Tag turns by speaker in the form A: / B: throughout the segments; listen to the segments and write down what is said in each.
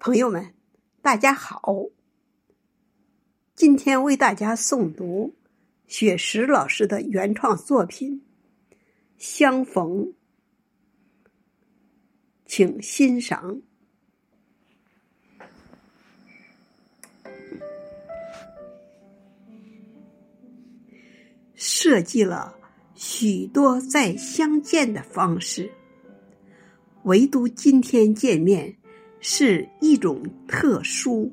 A: 朋友们，大家好！今天为大家诵读雪石老师的原创作品《相逢》，请欣赏。设计了许多再相见的方式，唯独今天见面。是一种特殊。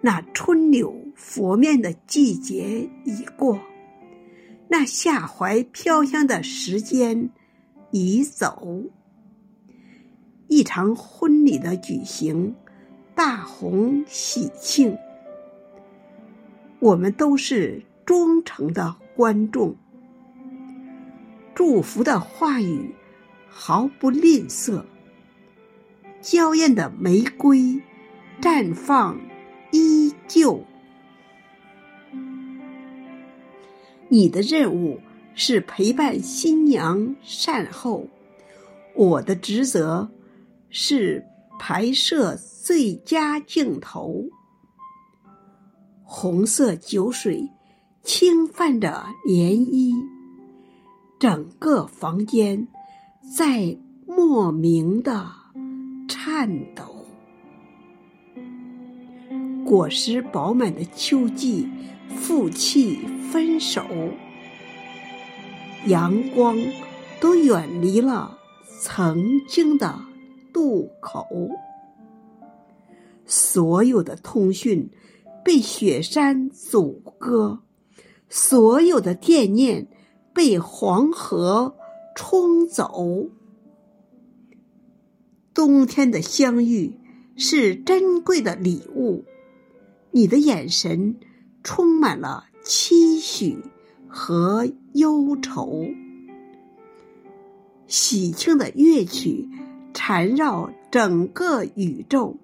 A: 那春柳拂面的季节已过，那夏槐飘香的时间已走。一场婚礼的举行，大红喜庆，我们都是忠诚的观众。祝福的话语毫不吝啬。娇艳的玫瑰绽放依旧。你的任务是陪伴新娘善后，我的职责是拍摄最佳镜头。红色酒水轻泛着涟漪，整个房间在莫名的。颤抖，果实饱满的秋季，负气分手，阳光都远离了曾经的渡口，所有的通讯被雪山阻隔，所有的惦念被黄河冲走。冬天的相遇是珍贵的礼物，你的眼神充满了期许和忧愁。喜庆的乐曲缠绕整个宇宙，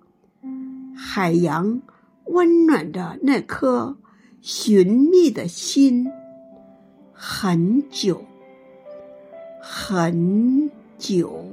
A: 海洋温暖着那颗寻觅的心，很久，很久。